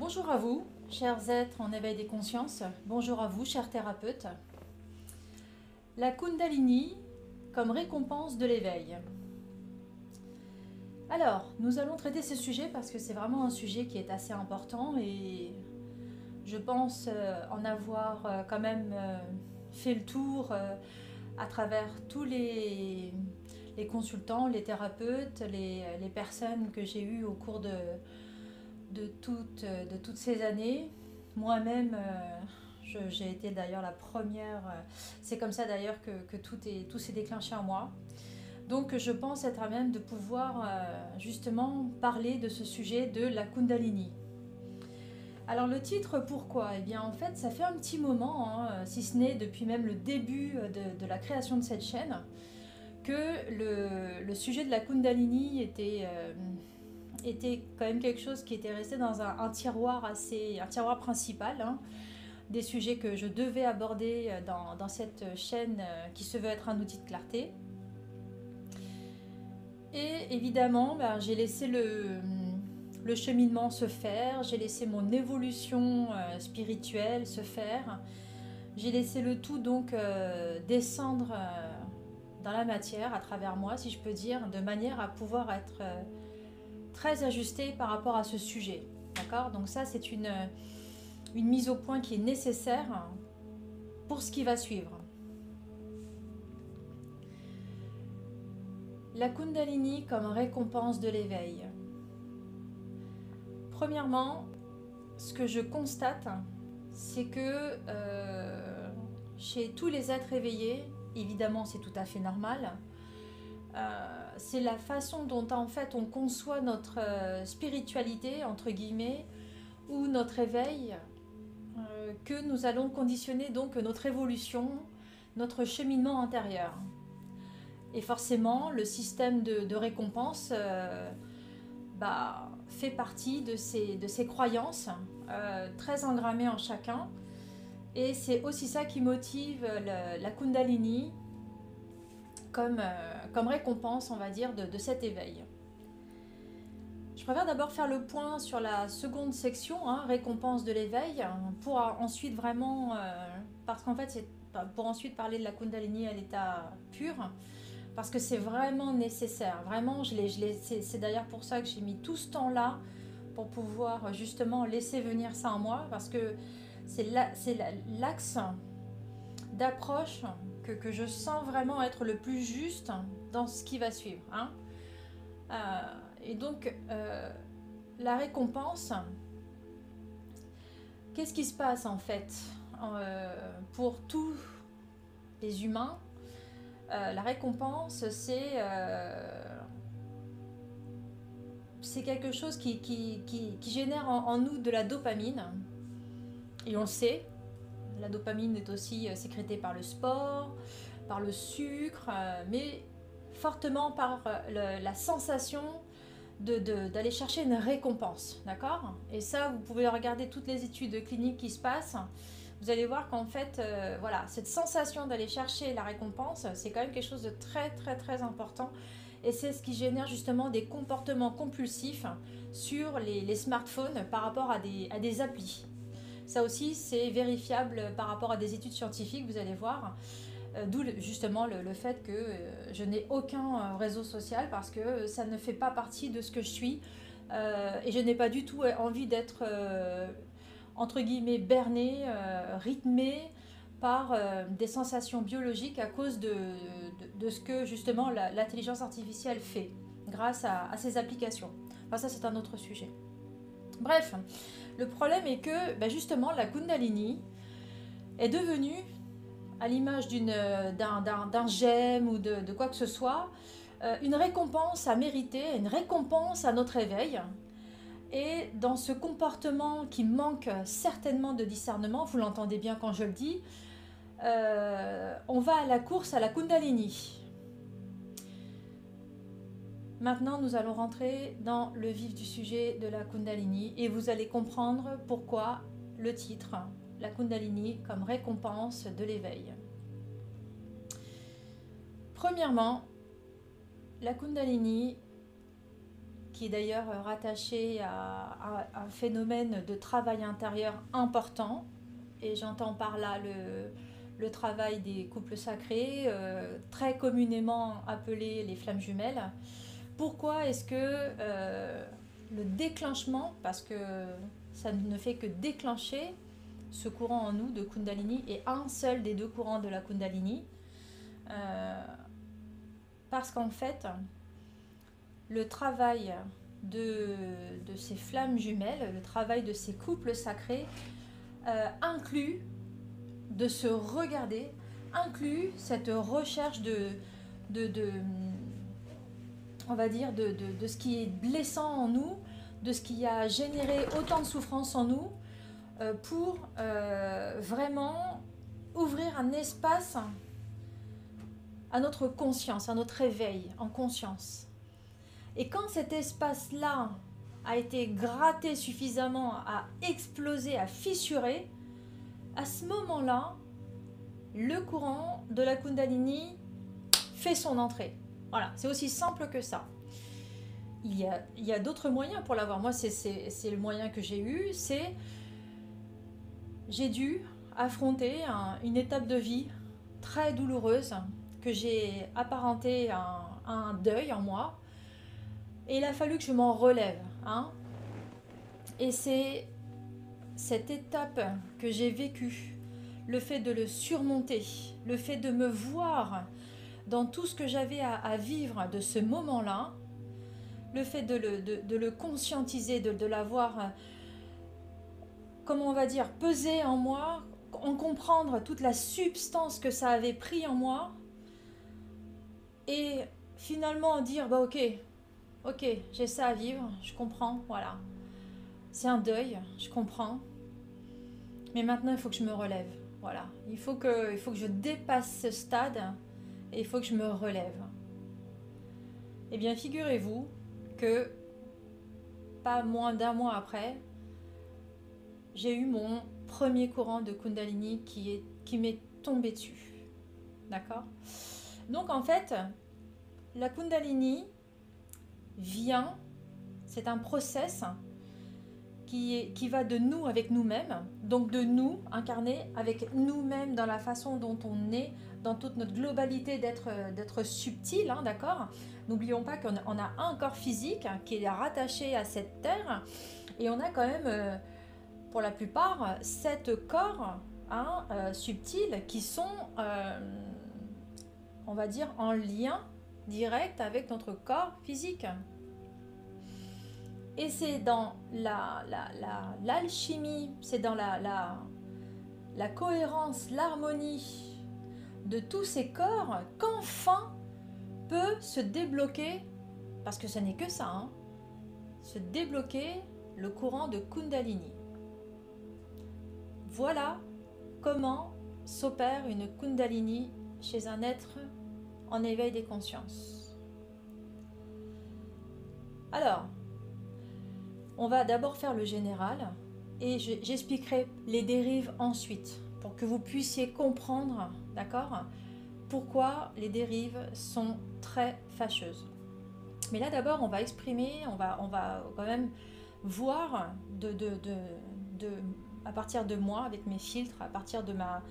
Bonjour à vous, chers êtres en éveil des consciences. Bonjour à vous, chers thérapeutes. La Kundalini comme récompense de l'éveil. Alors, nous allons traiter ce sujet parce que c'est vraiment un sujet qui est assez important et je pense euh, en avoir euh, quand même euh, fait le tour à travers tous les, consultants, les thérapeutes, les personnes que j'ai eues au cours de, de, toutes, de toutes ces années. Moi-même, j'ai été d'ailleurs la première. C'est comme ça d'ailleurs que, que, tout s'est déclenché en moi. Donc je pense être à même de pouvoir justement parler de ce sujet de la Kundalini. Alors le titre, pourquoi? Eh bien en fait, ça fait un petit moment, hein, si ce n'est depuis même le début de, la création de cette chaîne, que le, sujet de la Kundalini était, euh, était quand même quelque chose qui était resté dans un, tiroir assez, un tiroir principal. Hein, des sujets que je devais aborder euh, dans, cette chaîne euh, qui se veut être un outil de clarté. Et évidemment, ben, j'ai laissé le, le cheminement se faire, j'ai laissé mon évolution euh, spirituelle se faire, j'ai laissé le tout donc descendre dans la matière à travers moi, si je peux dire, de manière à pouvoir être très ajusté par rapport à ce sujet. D'accord? Donc ça, c'est une, une mise au point qui est nécessaire pour ce qui va suivre. La Kundalini comme récompense de l'éveil. Premièrement, ce que je constate, c'est que euh, chez tous les êtres éveillés, évidemment c'est tout à fait normal, euh, c'est la façon dont en fait on conçoit notre euh, spiritualité, entre guillemets, ou notre éveil, que nous allons conditionner donc notre évolution, notre cheminement intérieur. Et forcément, le système de, récompense bah, fait partie de ces, de ces croyances euh, très engrammées en chacun. Et c'est aussi ça qui motive la Kundalini comme, euh, comme récompense, on va dire, de, cet éveil. Je préfère d'abord faire le point sur la seconde section, hein, récompense de l'éveil, pour ensuite vraiment, euh, parce qu'en fait, c'est pour ensuite parler de la Kundalini à l'état pur parce que c'est vraiment nécessaire. Vraiment, je c'est d'ailleurs pour ça que j'ai mis tout ce temps-là pour pouvoir justement laisser venir ça en moi, parce que c'est l'axe d'approche que, je sens vraiment être le plus juste dans ce qui va suivre. Hein. Euh, et donc, euh, la récompense, qu'est-ce qui se passe en fait euh, pour tous les humains? La récompense, c'est quelque chose qui, génère en, nous de la dopamine. Et on le sait, la dopamine est aussi euh, sécrétée par le sport, par le sucre, mais fortement par la sensation d'aller chercher une récompense. D'accord? Et ça, vous pouvez regarder toutes les études cliniques qui se passent vous allez voir qu'en fait, euh, voilà, cette sensation d'aller chercher la récompense, c'est quand même quelque chose de très très très important. Et c'est ce qui génère justement des comportements compulsifs sur les, smartphones par rapport à des, à des applis. Ça aussi, c'est vérifiable par rapport à des études scientifiques, vous allez voir. Euh, d'où justement le, fait que euh, je n'ai aucun réseau social parce que ça ne fait pas partie de ce que je suis. et je n'ai pas du tout envie d'être entre guillemets, berné, euh, rythmé par euh, des sensations biologiques à cause de, ce que justement l'intelligence artificielle fait grâce à, ces applications. Enfin, ça, c'est un autre sujet. Bref, le problème est que ben, justement la Kundalini est devenue, à l'image d'un gemme ou de, de, quoi que ce soit, euh, une récompense à mériter, une récompense à notre éveil, et dans ce comportement qui manque certainement de discernement, vous l'entendez bien quand je le dis, euh, on va à la course à la Kundalini. Maintenant, nous allons rentrer dans le vif du sujet de la Kundalini et vous allez comprendre pourquoi le titre, la Kundalini comme récompense de l'éveil. Premièrement, la Kundalini qui est d'ailleurs rattaché à, un phénomène de travail intérieur important. Et j'entends par là le, travail des couples sacrés, euh, très communément appelés les flammes jumelles. Pourquoi est-ce que euh, le déclenchement, parce que ça ne fait que déclencher ce courant en nous de Kundalini et un seul des deux courants de la Kundalini, euh, parce qu'en fait, le travail de, ces flammes jumelles, le travail de ces couples sacrés, euh, inclut de se regarder, inclut cette recherche de, de, on va dire, de, ce qui est blessant en nous, de ce qui a généré autant de souffrance en nous, euh, pour euh, vraiment ouvrir un espace à notre conscience, à notre réveil en conscience. Et quand cet espace-là a été gratté suffisamment, à exploser, à fissurer, à ce moment-là, le courant de la Kundalini fait son entrée. Voilà, c'est aussi simple que ça. Il y a, d'autres moyens pour l'avoir. Moi, c'est le moyen que j'ai eu, c'est j'ai dû affronter une étape de vie très douloureuse que j'ai apparentée à un, deuil en moi. Et il a fallu que je m'en relève. Hein. Et c'est cette étape que j'ai vécue, le fait de le surmonter, le fait de me voir dans tout ce que j'avais à, vivre de ce moment-là, le fait de le, conscientiser, de, l'avoir, comment on va dire, peser en moi, en comprendre toute la substance que ça avait pris en moi, et finalement dire, bah ok, ok, j'ai ça à vivre, je comprends, voilà. C'est un deuil, je comprends. Mais maintenant, il faut que je me relève. Voilà. Il faut que, il faut que je dépasse ce stade il faut que je me relève. Eh bien, figurez-vous que pas moins d'un mois après, j'ai eu mon premier courant de Kundalini qui est qui m'est tombé dessus. D'accord? Donc en fait, la Kundalini vient, c'est un process qui, va de nous avec nous-mêmes, donc de nous incarnés avec nous-mêmes dans la façon dont on est, dans toute notre globalité d'être subtil, hein, d'accord? N'oublions pas qu'on a un corps physique qui est rattaché à cette terre et on a quand même, euh, pour la plupart, sept corps hein, euh, subtils qui sont, euh, on va dire, en lien direct avec notre corps physique. Et c'est dans l'alchimie, la, c'est dans la, la, la cohérence, l'harmonie de tous ces corps qu'enfin peut se débloquer, parce que ce n'est que ça, hein, se débloquer le courant de Kundalini. Voilà comment s'opère une Kundalini chez un être en éveil des consciences. Alors, on va d'abord faire le général et j'expliquerai les dérives ensuite pour que vous puissiez comprendre, d'accord, pourquoi les dérives sont très fâcheuses. Mais là d'abord, on va exprimer, on va, on va quand même voir à partir de moi, avec mes filtres, à partir de, ma,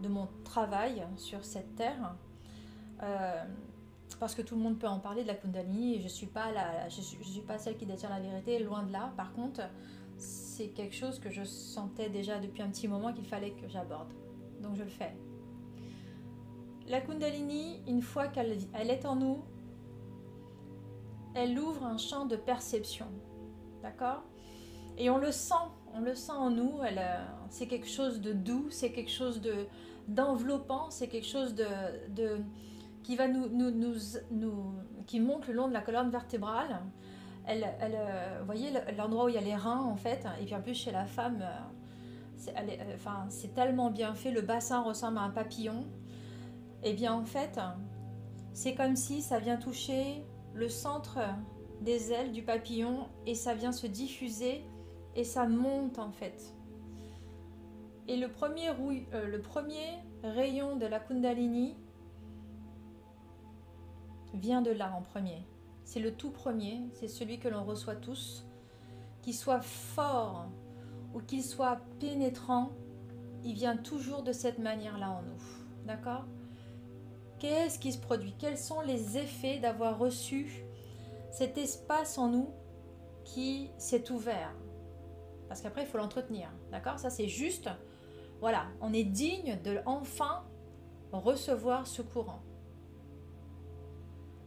de mon travail sur cette terre, euh, parce que tout le monde peut en parler de la Kundalini et je ne suis, pas je suis, pas celle qui détient la vérité, loin de là. Par contre, c'est quelque chose que je sentais déjà depuis un petit moment qu'il fallait que j'aborde. Donc je le fais. La Kundalini, une fois qu'elle elle est en nous, elle ouvre un champ de perception. D'accord? Et on le sent, on le sent en nous. Euh, c'est quelque chose de doux, c'est quelque chose de d'enveloppant, c'est quelque chose de, de qui va nous, nous, nous, qui monte le long de la colonne vertébrale. Elle, elle euh, vous voyez l'endroit où il y a les reins en fait, et puis en plus chez la femme, euh, c'est, euh, enfin, tellement bien fait, le bassin ressemble à un papillon. Et eh bien en fait, c'est comme si ça vient toucher le centre des ailes du papillon et ça vient se diffuser et ça monte en fait. Et le premier, le premier rayon de la Kundalini, vient de là en premier. c'est le tout premier, c'est celui que l'on reçoit tous, qu'il soit fort ou qu'il soit pénétrant, il vient toujours de cette manière-là en nous. D'accord? Qu'est-ce qui se produit? Quels sont les effets d'avoir reçu cet espace en nous qui s'est ouvert? Parce qu'après, il faut l'entretenir. D'accord? Ça, c'est juste, voilà, on est digne de enfin recevoir ce courant.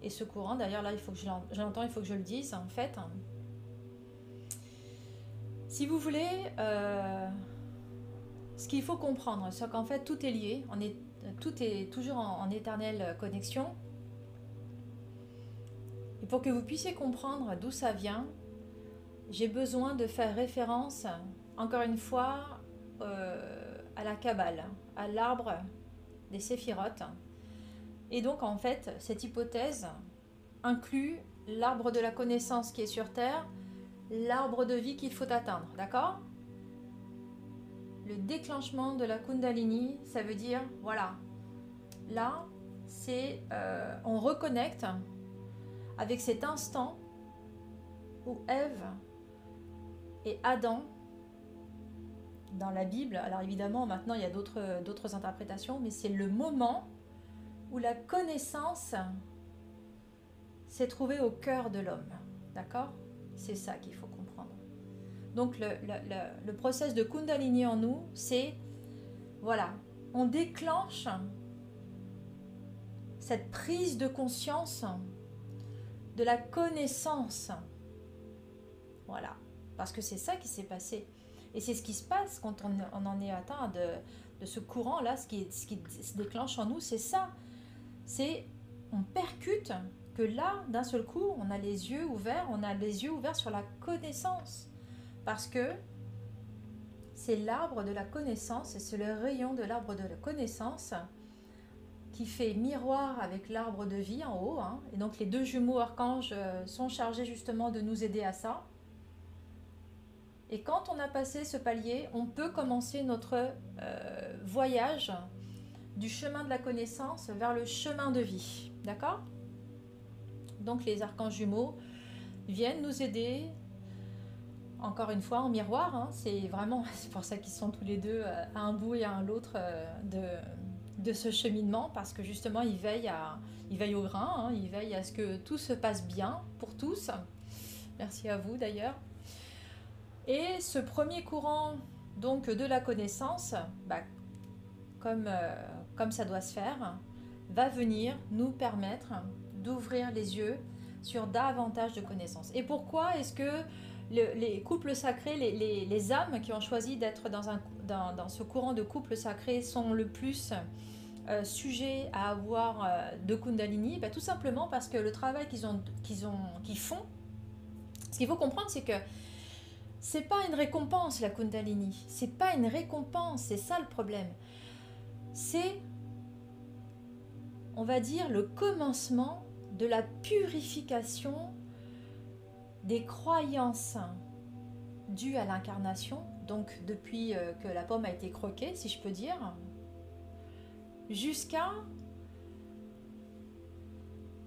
Et ce courant, d'ailleurs, là, il faut que je l'entends, il faut que je le dise, en fait. Si vous voulez, euh, ce qu'il faut comprendre, c'est qu'en fait, tout est lié. On est, tout est toujours en, éternelle connexion. Et pour que vous puissiez comprendre d'où ça vient, j'ai besoin de faire référence, encore une fois, euh, à la Kabbale, à l'arbre des séphirotes. Et donc, en fait, cette hypothèse inclut l'arbre de la connaissance qui est sur Terre, l'arbre de vie qu'il faut atteindre, d'accord? Le déclenchement de la Kundalini, ça veut dire, voilà, là, c'est, euh, on reconnecte avec cet instant où Ève et Adam, dans la Bible, alors évidemment maintenant il y a d'autres, d'autres interprétations, mais c'est le moment où la connaissance s'est trouvée au cœur de l'homme. D'accord? C'est ça qu'il faut comprendre. Donc le, le, de Kundalini en nous, c'est, voilà, on déclenche cette prise de conscience de la connaissance. Voilà, parce que c'est ça qui s'est passé. Et c'est ce qui se passe quand on, en est atteint de, ce courant-là, ce qui se déclenche en nous, c'est ça c'est on percute que là, d'un seul coup, on a les yeux ouverts, on a les yeux ouverts sur la connaissance. Parce que c'est l'arbre de la connaissance, et c'est le rayon de l'arbre de la connaissance qui fait miroir avec l'arbre de vie en haut. Hein. Et donc les deux jumeaux archanges euh, sont chargés justement de nous aider à ça. Et quand on a passé ce palier, on peut commencer notre euh, voyage du chemin de la connaissance vers le chemin de vie. D'accord? Donc les archanges jumeaux viennent nous aider, encore une fois en miroir, hein. c'est vraiment, pour ça qu'ils sont tous les deux euh, à un bout et à l'autre euh, de, de ce cheminement, parce que justement ils veillent, à, ils veillent au grain, hein. ils veillent à ce que tout se passe bien pour tous. Merci à vous d'ailleurs. Et ce premier courant donc de la connaissance, bah, comme, euh, comme ça doit se faire, va venir nous permettre d'ouvrir les yeux sur davantage de connaissances. Et pourquoi est-ce que les couples sacrés, les, âmes qui ont choisi d'être dans, ce courant de couples sacrés sont le plus euh, sujets à avoir euh, de Kundalini? Ben, Tout simplement parce que le travail qu'ils qu'ils ont, qu'ils font, ce qu'il faut comprendre, c'est que c'est pas une récompense la Kundalini. C'est pas une récompense, c'est ça le problème c'est, on va dire, le commencement de la purification des croyances dues à l'incarnation, donc depuis euh, que la pomme a été croquée, si je peux dire, jusqu'à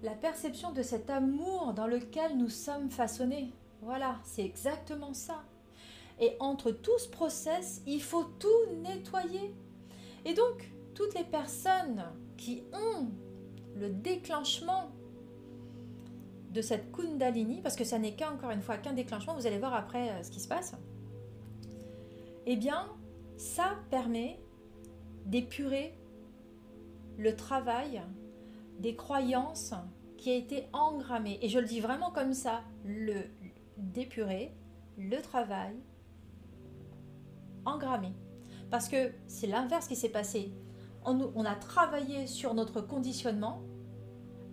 la perception de cet amour dans lequel nous sommes façonnés. Voilà, c'est exactement ça. Et entre tout ce process, il faut tout nettoyer. Et donc, toutes les personnes qui ont le déclenchement de cette kundalini, parce que ça n'est qu'encore une fois qu'un déclenchement, vous allez voir après euh, ce qui se passe, eh bien, ça permet d'épurer le travail des croyances qui a été engrammé. Et je le dis vraiment comme ça, le d'épurer le travail engrammé. Parce que c'est l'inverse qui s'est passé on, a travaillé sur notre conditionnement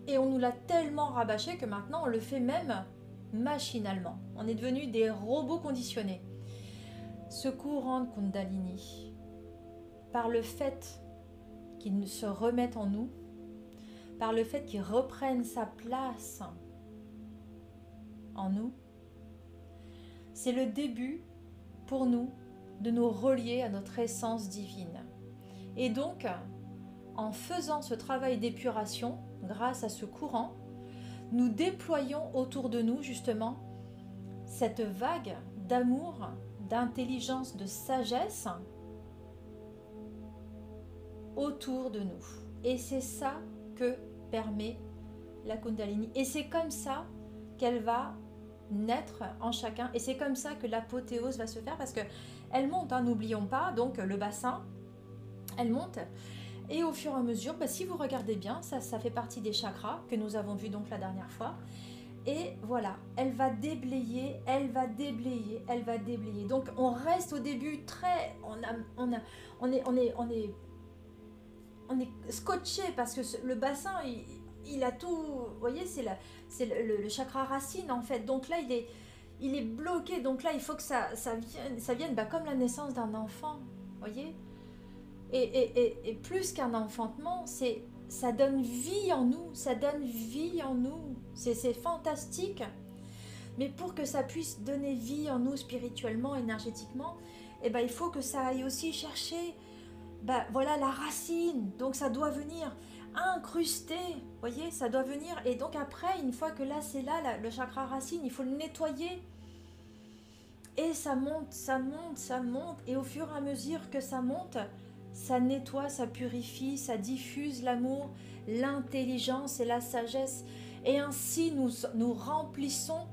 et on nous l'a tellement rabâché que maintenant on le fait même machinalement. On est devenu des robots conditionnés. Ce courant de Kundalini, par le fait qu'il se remette en nous, par le fait qu'il reprenne sa place en nous, c'est le début pour nous de nous relier à notre essence divine. Et donc, en faisant ce travail d'épuration, grâce à ce courant, nous déployons autour de nous justement cette vague d'amour, d'intelligence, de sagesse autour de nous. Et c'est ça que permet la Kundalini. Et c'est comme ça qu'elle va naître en chacun. Et c'est comme ça que l'apothéose va se faire parce que elle monte, hein, n'oublions pas, donc le bassin, elle monte. Et au fur et à mesure, bah, si vous regardez bien, ça, ça fait partie des chakras que nous avons vus donc la dernière fois. Et voilà, elle va déblayer, elle va déblayer, elle va déblayer. Donc on reste au début très, on a, on a, on est, on est, on est, on est scotché parce que le bassin, il, a tout, vous voyez, c'est c'est le, chakra racine en fait. Donc là, il est, il est bloqué. Donc là, il faut que ça, ça vienne, ça vienne bah, comme la naissance d'un enfant, voyez. Et, plus qu'un enfantement, c'est ça donne vie en nous, ça donne vie en nous. C'est fantastique. Mais pour que ça puisse donner vie en nous spirituellement, énergétiquement, eh ben, il faut que ça aille aussi chercher ben, voilà, la racine. Donc ça doit venir incruster, voyez, ça doit venir. Et donc après, une fois que là c'est là, le chakra racine, il faut le nettoyer. Et ça monte, ça monte, ça monte. Et au fur et à mesure que ça monte, ça nettoie, ça purifie, ça diffuse l'amour, l'intelligence et la sagesse. Et ainsi nous, nous remplissons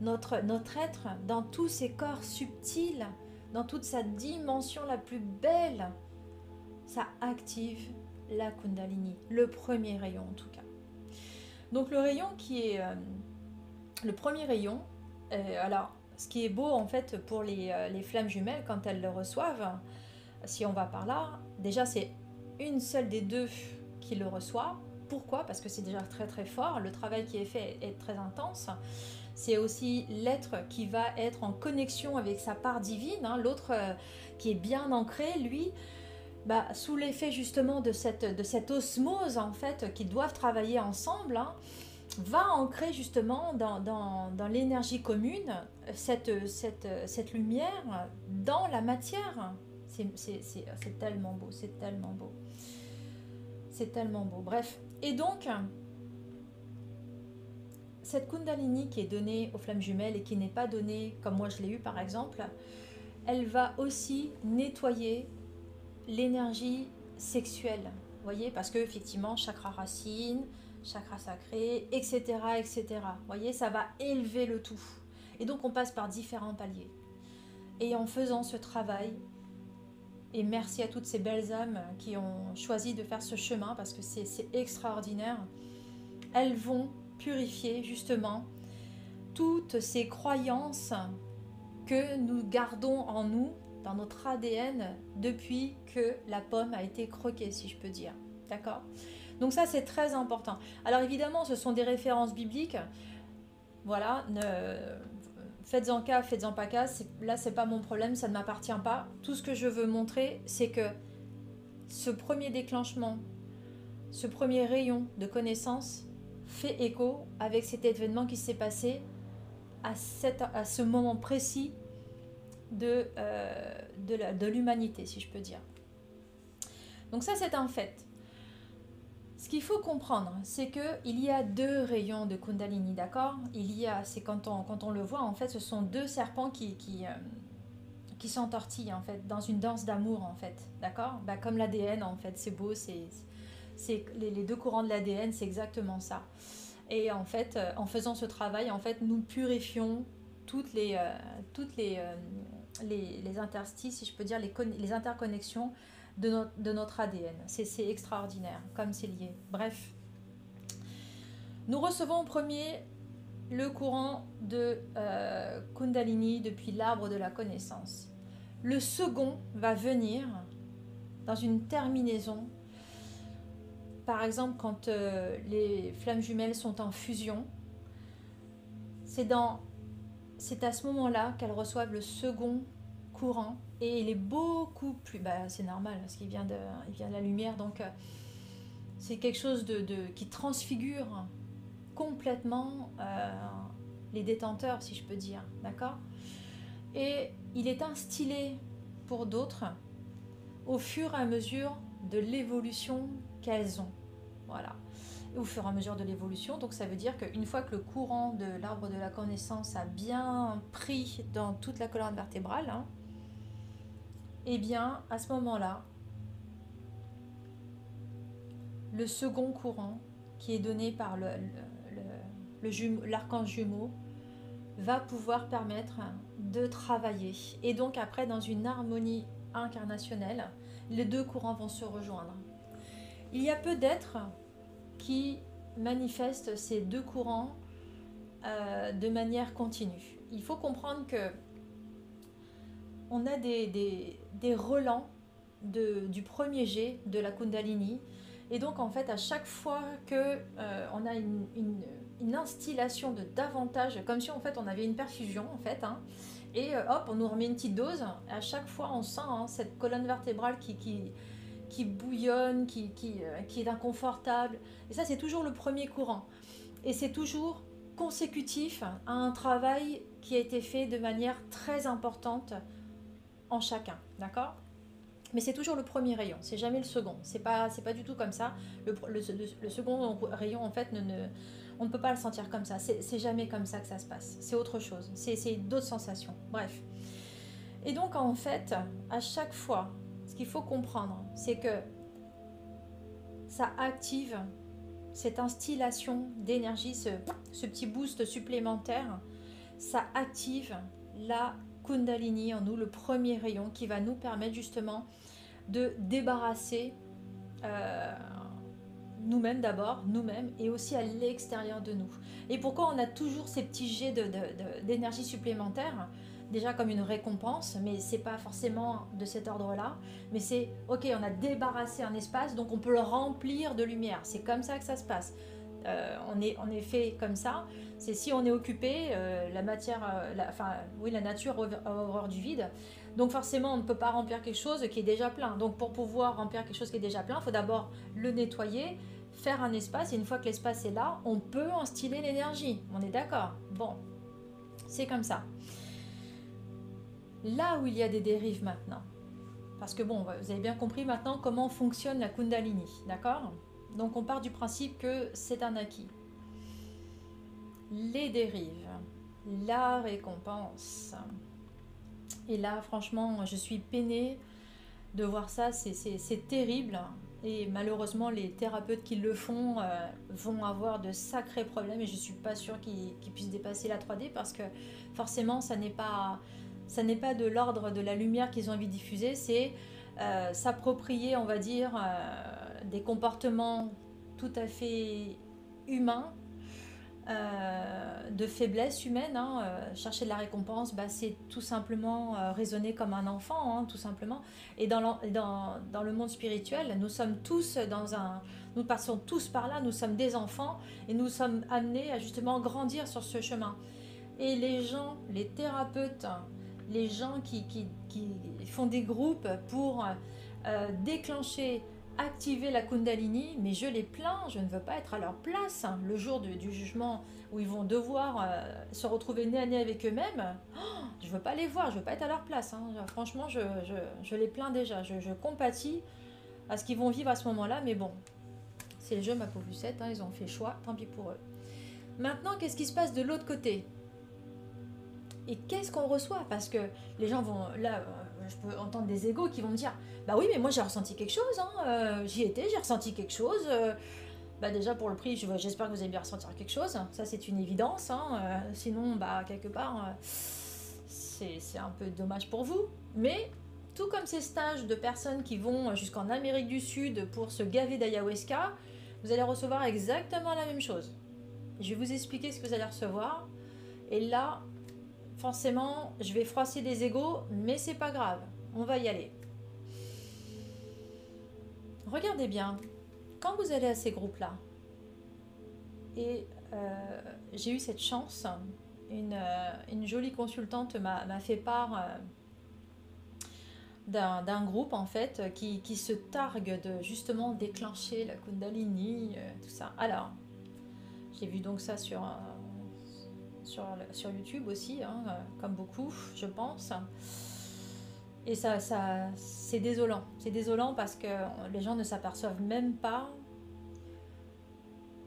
notre, notre être dans tous ses corps subtils, dans toute sa dimension la plus belle. Ça active la Kundalini, le premier rayon en tout cas. Donc le rayon qui est euh, le premier rayon, euh, alors ce qui est beau en fait pour les, euh, les flammes jumelles quand elles le reçoivent, si on va par là, déjà c'est une seule des deux qui le reçoit. Pourquoi? Parce que c'est déjà très très fort, le travail qui est fait est très intense. C'est aussi l'être qui va être en connexion avec sa part divine, hein. l'autre euh, qui est bien ancré, lui, bah, sous l'effet justement de cette, de cette osmose en fait, qui doivent travailler ensemble, hein, va ancrer justement dans, dans, dans l'énergie commune cette, cette, cette lumière dans la matière. C'est tellement beau, c'est tellement beau. C'est tellement beau. Bref. Et donc, cette Kundalini qui est donnée aux flammes jumelles et qui n'est pas donnée comme moi je l'ai eu par exemple, elle va aussi nettoyer l'énergie sexuelle. Voyez Parce que effectivement, chakra racine, chakra sacré, etc. etc. Voyez, ça va élever le tout. Et donc on passe par différents paliers. Et en faisant ce travail, et merci à toutes ces belles âmes qui ont choisi de faire ce chemin parce que c'est extraordinaire. Elles vont purifier justement toutes ces croyances que nous gardons en nous, dans notre ADN, depuis que la pomme a été croquée, si je peux dire. D'accord? Donc ça, c'est très important. Alors évidemment, ce sont des références bibliques. Voilà, faites-en cas, faites-en pas cas, là c'est pas mon problème, ça ne m'appartient pas. Tout ce que je veux montrer, c'est que ce premier déclenchement, ce premier rayon de connaissance fait écho avec cet événement qui s'est passé à, ce moment précis de, euh, de l'humanité, si je peux dire. Donc ça c'est un fait. Ce qu'il faut comprendre, c'est qu'il y a deux rayons de Kundalini, d'accord? Il y a, c'est quand on, quand on le voit, en fait, ce sont deux serpents qui, qui, euh, s'entortillent, en fait, dans une danse d'amour, en fait, d'accord? Bah, Comme l'ADN, en fait, c'est beau, c'est, c'est les, les, deux courants de l'ADN, c'est exactement ça. Et en fait, euh, en faisant ce travail, en fait, nous purifions toutes les, euh, toutes les, les, les, interstices, si je peux dire, les, les interconnexions de, notre ADN. C'est extraordinaire, comme c'est lié. Bref. Nous recevons en premier le courant de euh, Kundalini depuis l'arbre de la connaissance. Le second va venir dans une terminaison. Par exemple, quand euh, les flammes jumelles sont en fusion, c'est dans c'est à ce moment-là qu'elles reçoivent le second courant et il est beaucoup plus. Bah, c'est normal parce qu'il vient, de, il vient de la lumière, donc euh, c'est quelque chose de, de, qui transfigure complètement euh, les détenteurs, si je peux dire, d'accord? Et il est instillé pour d'autres au fur et à mesure de l'évolution qu'elles ont. Voilà. au fur et à mesure de l'évolution. Donc ça veut dire qu'une fois que le courant de l'arbre de la connaissance a bien pris dans toute la colonne vertébrale, hein, eh bien à ce moment-là, le second courant qui est donné par le, l'archange jumeau va pouvoir permettre de travailler. Et donc après, dans une harmonie incarnationnelle, les deux courants vont se rejoindre. Il y a peu d'êtres qui manifestent ces deux courants euh, de manière continue. Il faut comprendre que on a des, des, relents de, du premier jet de la Kundalini. Et donc, en fait, à chaque fois que euh, a une, une, instillation de davantage, comme si en fait on avait une perfusion, en fait, hein, et euh, hop, on nous remet une petite dose. À chaque fois, on sent hein, cette colonne vertébrale qui, qui, qui bouillonne, qui, qui, euh, qui est inconfortable. Et ça, c'est toujours le premier courant. Et c'est toujours consécutif à un travail qui a été fait de manière très importante en chacun, d'accord? Mais c'est toujours le premier rayon, c'est jamais le second. C'est pas, c'est pas du tout comme ça. Le, second rayon, en fait, ne, on ne peut pas le sentir comme ça. C'est jamais comme ça que ça se passe. C'est autre chose. C'est d'autres sensations. Bref. Et donc, en fait, à chaque fois qu'il faut comprendre, c'est que ça active cette instillation d'énergie, ce, petit boost supplémentaire, ça active la Kundalini en nous, le premier rayon qui va nous permettre justement de débarrasser euh, nous-mêmes d'abord, nous-mêmes, et aussi à l'extérieur de nous. Et pourquoi on a toujours ces petits jets d'énergie de, supplémentaire? Déjà comme une récompense, mais c'est pas forcément de cet ordre-là. Mais c'est ok, on a débarrassé un espace, donc on peut le remplir de lumière. C'est comme ça que ça se passe. Euh, on, est, on est fait comme ça. C'est si on est occupé, euh, la matière, euh, la, enfin oui, la nature a horreur du vide. Donc forcément, on ne peut pas remplir quelque chose qui est déjà plein. Donc pour pouvoir remplir quelque chose qui est déjà plein, il faut d'abord le nettoyer, faire un espace. Et une fois que l'espace est là, on peut instiller l'énergie. On est d'accord? Bon, c'est comme ça là où il y a des dérives maintenant. Parce que bon, vous avez bien compris maintenant comment fonctionne la Kundalini, d'accord? Donc on part du principe que c'est un acquis. Les dérives, la récompense. Et là, franchement, je suis peinée de voir ça, c'est terrible. Et malheureusement, les thérapeutes qui le font euh, vont avoir de sacrés problèmes et je ne suis pas sûre qu'ils puissent dépasser la 3D parce que forcément, ça n'est pas de l'ordre de la lumière qu'ils ont envie de diffuser, c'est euh, s'approprier, on va dire, euh, des comportements tout à fait humains, euh, de faiblesse humaine. Hein, chercher de la récompense, bah, c'est tout simplement raisonner comme un enfant, hein, tout simplement. Et dans, dans, dans, le monde spirituel, nous sommes tous dans un... Nous passons tous par là, nous sommes des enfants et nous sommes amenés à justement grandir sur ce chemin. Et les gens, les thérapeutes, les gens qui, font des groupes pour euh, déclencher, activer la Kundalini, mais je les plains, je ne veux pas être à leur place le jour du jugement où ils vont devoir euh, se retrouver nez à nez avec eux-mêmes. Je oh, je veux pas les voir, je veux pas être à leur place. Hein. Franchement, je, les plains déjà, je, compatis à ce qu'ils vont vivre à ce moment-là, mais bon, c'est le jeu, ma pauvre Lucette, hein. ils ont fait choix, tant pis pour eux. Maintenant, qu'est-ce qui se passe de l'autre côté? Et qu'est-ce qu'on reçoit? Parce que les gens vont. Là, je peux entendre des égaux qui vont me dire Bah oui, mais moi j'ai ressenti quelque chose, hein, euh, j'y étais, j'ai ressenti quelque chose. Euh. bah déjà pour le prix, j'espère que vous avez bien ressenti quelque chose. Ça, c'est une évidence. Hein, sinon, bah quelque part, c'est un peu dommage pour vous. Mais tout comme ces stages de personnes qui vont jusqu'en Amérique du Sud pour se gaver d'ayahuasca, vous allez recevoir exactement la même chose. Je vais vous expliquer ce que vous allez recevoir. Et là, forcément, je vais froisser des égaux, mais c'est pas grave, on va y aller. Regardez bien, quand vous allez à ces groupes-là, et euh, j'ai eu cette chance, une, euh, jolie consultante m'a fait part euh, d'un groupe en fait qui, qui, se targue de justement déclencher la Kundalini, tout ça. Alors, j'ai vu donc ça sur sur, sur YouTube aussi, hein, euh, comme beaucoup, je pense. Et ça, ça c'est désolant. C'est désolant parce que les gens ne s'aperçoivent même pas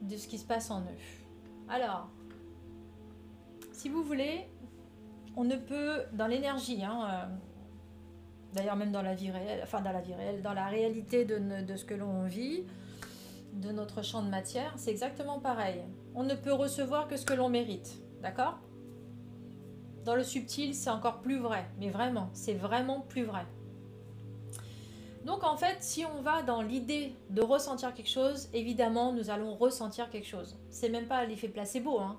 de ce qui se passe en eux. Alors, si vous voulez, on ne peut, dans l'énergie, hein, euh, d'ailleurs même dans la vie réelle, enfin dans la vie réelle, dans la réalité de, de ce que l'on vit, de notre champ de matière, c'est exactement pareil. On ne peut recevoir que ce que l'on mérite, d'accord? Dans le subtil, c'est encore plus vrai, mais vraiment, c'est vraiment plus vrai. Donc en fait, si on va dans l'idée de ressentir quelque chose, évidemment, nous allons ressentir quelque chose. C'est même pas l'effet placebo, hein.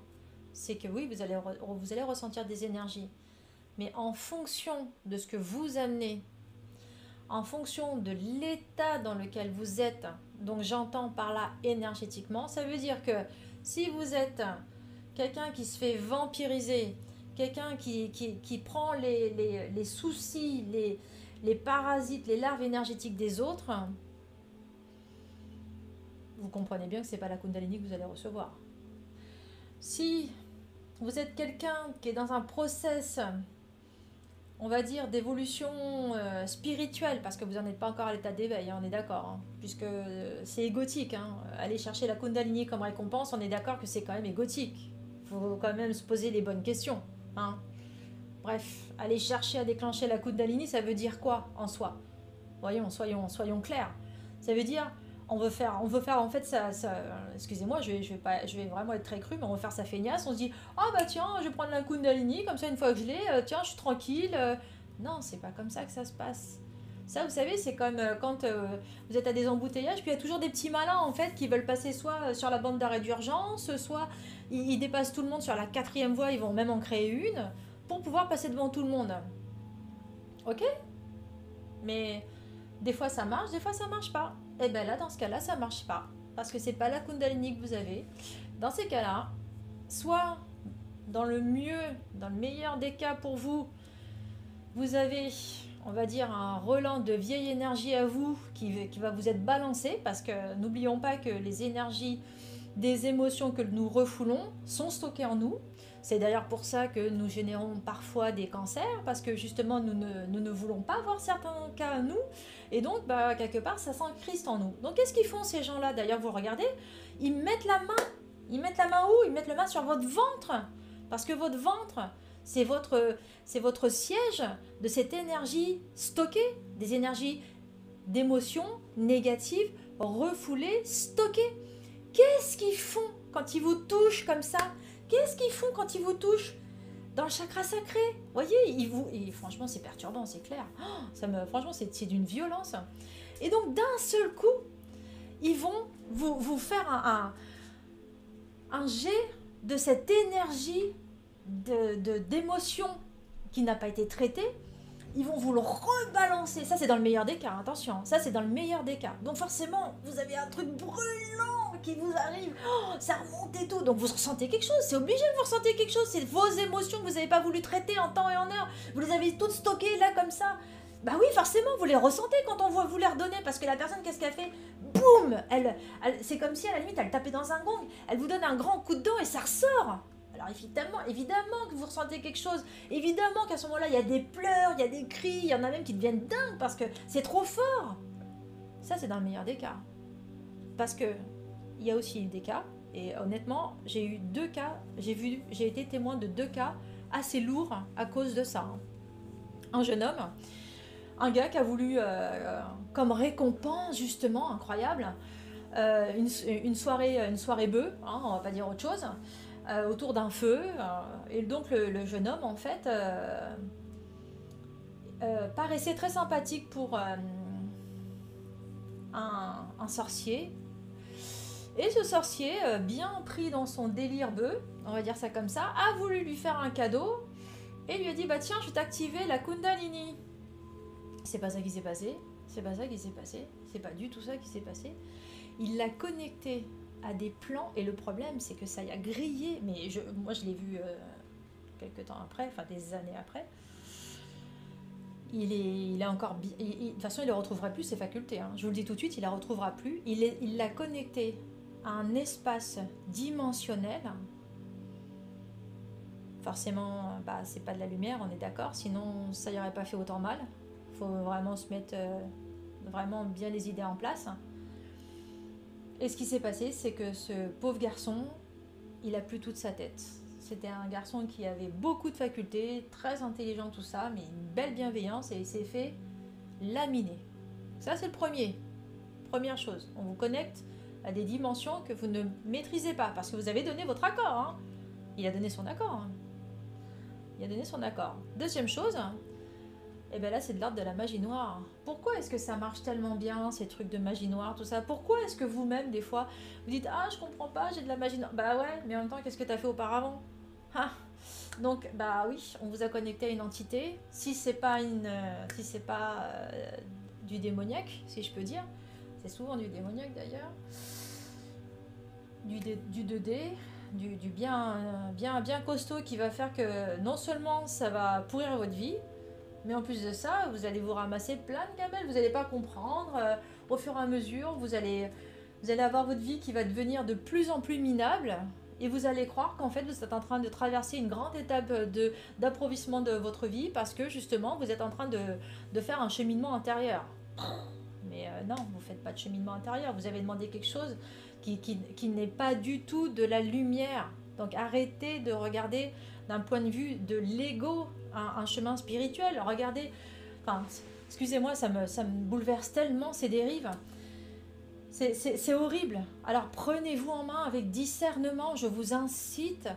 c'est que oui, vous allez, vous allez ressentir des énergies. Mais en fonction de ce que vous amenez, en fonction de l'état dans lequel vous êtes, donc j'entends par là énergétiquement, ça veut dire que si vous êtes quelqu'un qui se fait vampiriser, quelqu'un qui, prend les, les, soucis, les, parasites, les larves énergétiques des autres, vous comprenez bien que ce n'est pas la Kundalini que vous allez recevoir. Si vous êtes quelqu'un qui est dans un process, on va dire, d'évolution euh, spirituelle, parce que vous n'en êtes pas encore à l'état d'éveil, hein, on est d'accord, hein, puisque c'est égotique. Hein. aller chercher la Kundalini comme récompense, on est d'accord que c'est quand même égotique. Faut quand même se poser les bonnes questions. Hein. Bref, aller chercher à déclencher la Kundalini, ça veut dire quoi en soi? Voyons, soyons, soyons clairs. Ça veut dire, on veut faire, on veut faire en fait ça, excusez-moi, je vais, je vais je vais vraiment être très cru, mais on veut faire sa feignasse. On se dit, ah bah tiens, je vais prendre la Kundalini, comme ça une fois que je l'ai, euh, tiens, je suis tranquille. Euh. non, c'est pas comme ça que ça se passe. Ça, vous savez, c'est comme euh, quand vous êtes à des embouteillages, puis il y a toujours des petits malins en fait qui veulent passer soit sur la bande d'arrêt d'urgence, soit ils, ils, dépassent tout le monde sur la quatrième voie, ils vont même en créer une pour pouvoir passer devant tout le monde. Ok? Mais des fois ça marche, des fois ça marche pas. Et eh bien là, dans ce cas-là, ça marche pas. Parce que c'est pas la Kundalini que vous avez. Dans ces cas-là, soit dans le mieux, dans le meilleur des cas pour vous, vous avez, on va dire, un relan de vieille énergie à vous qui, va vous être balancé. Parce que n'oublions pas que les énergies des émotions que nous refoulons sont stockées en nous. C'est d'ailleurs pour ça que nous générons parfois des cancers, parce que justement nous ne, nous ne voulons pas voir certains cas à nous, et donc bah, quelque part ça s'encriste en nous. Donc qu'est-ce qu'ils font ces gens-là? D'ailleurs vous regardez, ils mettent la main, ils mettent la main où? Ils mettent la main sur votre ventre, parce que votre ventre, c'est votre, siège de cette énergie stockée, des énergies d'émotions négatives, refoulées, stockées. Qu'est-ce qu'ils font quand ils vous touchent comme ça? Qu'est-ce qu'ils font quand ils vous touchent? Dans le chakra sacré voyez, ils vous, et franchement, c'est perturbant, c'est clair. Oh, ça me, franchement, c'est d'une violence. Et donc, d'un seul coup, ils vont vous, vous faire un, un, jet de cette énergie d'émotion de, qui n'a pas été traitée. Ils vont vous le rebalancer. Ça, c'est dans le meilleur des cas, attention. Ça, c'est dans le meilleur des cas. Donc, forcément, vous avez un truc brûlant qui vous arrive, oh, ça remonte et tout. Donc vous ressentez quelque chose, c'est obligé de vous ressentir quelque chose. C'est vos émotions que vous n'avez pas voulu traiter en temps et en heure. Vous les avez toutes stockées là comme ça. Bah oui, forcément, vous les ressentez quand on vous les redonner parce que la personne, qu'est-ce qu'elle fait? Boum elle, C'est comme si à la limite, elle tapait dans un gong. Elle vous donne un grand coup de dent et ça ressort. Alors évidemment, évidemment que vous ressentez quelque chose. Évidemment qu'à ce moment-là, il y a des pleurs, il y a des cris, il y en a même qui deviennent dingues parce que c'est trop fort. Ça, c'est dans le meilleur des cas. Parce que il y a aussi des cas. Et honnêtement, j'ai eu deux cas, j'ai vu, j'ai été témoin de deux cas assez lourds à cause de ça. Un jeune homme, un gars qui a voulu, euh, comme récompense justement incroyable, euh, une, soirée, une soirée bœuf, hein, on va pas dire autre chose, euh, autour d'un feu. et donc le, jeune homme, en fait, paraissait très sympathique pour un, un sorcier et ce sorcier, euh, bien pris dans son délire bœuf, on va dire ça comme ça, a voulu lui faire un cadeau et lui a dit Bah tiens, je vais t'activer la Kundalini. C'est pas ça qui s'est passé, c'est pas ça qui s'est passé, c'est pas du tout ça qui s'est passé. Il l'a connecté à des plans et le problème c'est que ça y a grillé, mais moi je l'ai vu euh, quelques temps après, enfin des années après. Il est, il est encore. de toute façon, il ne retrouvera plus ses facultés. Hein. Je vous le dis tout de suite, il ne la retrouvera plus. Il l'a connecté un espace dimensionnel. Forcément, bah, c'est pas de la lumière, on est d'accord, sinon ça y aurait pas fait autant mal. Il faut vraiment se mettre euh, vraiment bien les idées en place. Et ce qui s'est passé, c'est que ce pauvre garçon, il a plus toute sa tête. C'était un garçon qui avait beaucoup de facultés, très intelligent, tout ça, mais une belle bienveillance et il s'est fait laminer. Ça, c'est le premier. Première chose, on vous connecte à des dimensions que vous ne maîtrisez pas parce que vous avez donné votre accord. Hein. Il a donné son accord. Hein. Il a donné son accord. Deuxième chose, et eh bien là c'est de l'ordre de la magie noire. Pourquoi est-ce que ça marche tellement bien ces trucs de magie noire, tout ça? Pourquoi est-ce que vous-même des fois vous dites ah je comprends pas, j'ai de la magie noire Bah ouais, mais en même temps qu'est-ce que tu as fait auparavant? Ah. Donc bah oui, on vous a connecté à une entité. Si c'est pas une, euh, si c'est pas euh, du démoniaque, si je peux dire, c'est souvent du démoniaque d'ailleurs, du, du 2D, du, du, bien, bien, bien costaud qui va faire que non seulement ça va pourrir votre vie, mais en plus de ça, vous allez vous ramasser plein de gamelles, vous n'allez pas comprendre. Euh, au fur et à mesure, vous allez, vous allez avoir votre vie qui va devenir de plus en plus minable. Et vous allez croire qu'en fait, vous êtes en train de traverser une grande étape d'approvissement de, votre vie parce que justement, vous êtes en train de, de faire un cheminement intérieur. Mais euh, non, vous ne faites pas de cheminement intérieur. Vous avez demandé quelque chose qui, qui, qui n'est pas du tout de la lumière. Donc arrêtez de regarder d'un point de vue de l'ego un, chemin spirituel. Regardez, excusez-moi, ça me, ça me bouleverse tellement ces dérives. C'est horrible. Alors prenez-vous en main avec discernement. Je vous incite,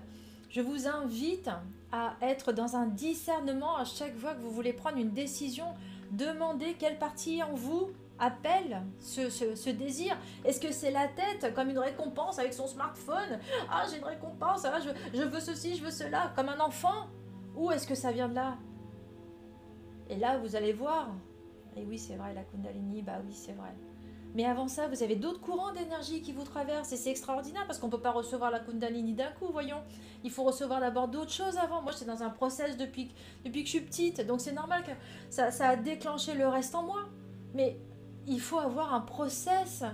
je vous invite à être dans un discernement à chaque fois que vous voulez prendre une décision. Demandez quelle partie en vous appelle ce, ce, désir Est-ce que c'est la tête comme une récompense avec son smartphone? Ah, j'ai une récompense, ah, je, je veux ceci, je veux cela, comme un enfant où est-ce que ça vient de là? Et là, vous allez voir. Et oui, c'est vrai, la Kundalini, bah oui, c'est vrai. Mais avant ça, vous avez d'autres courants d'énergie qui vous traversent et c'est extraordinaire parce qu'on ne peut pas recevoir la Kundalini d'un coup, voyons. Il faut recevoir d'abord d'autres choses avant. Moi, j'étais dans un process depuis, que je suis petite, donc c'est normal que ça, ça a déclenché le reste en moi. Mais il faut avoir un process,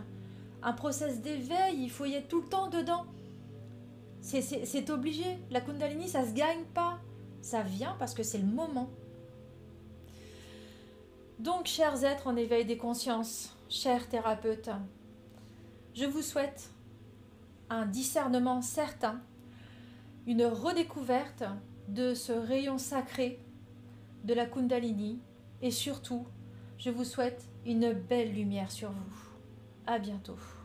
un process d'éveil, il faut y être tout le temps dedans. C'est obligé. La Kundalini, ça se gagne pas. Ça vient parce que c'est le moment. Donc, chers êtres en éveil des consciences, chers thérapeutes, je vous souhaite un discernement certain, une redécouverte de ce rayon sacré de la Kundalini et surtout, je vous souhaite une belle lumière sur vous. À bientôt.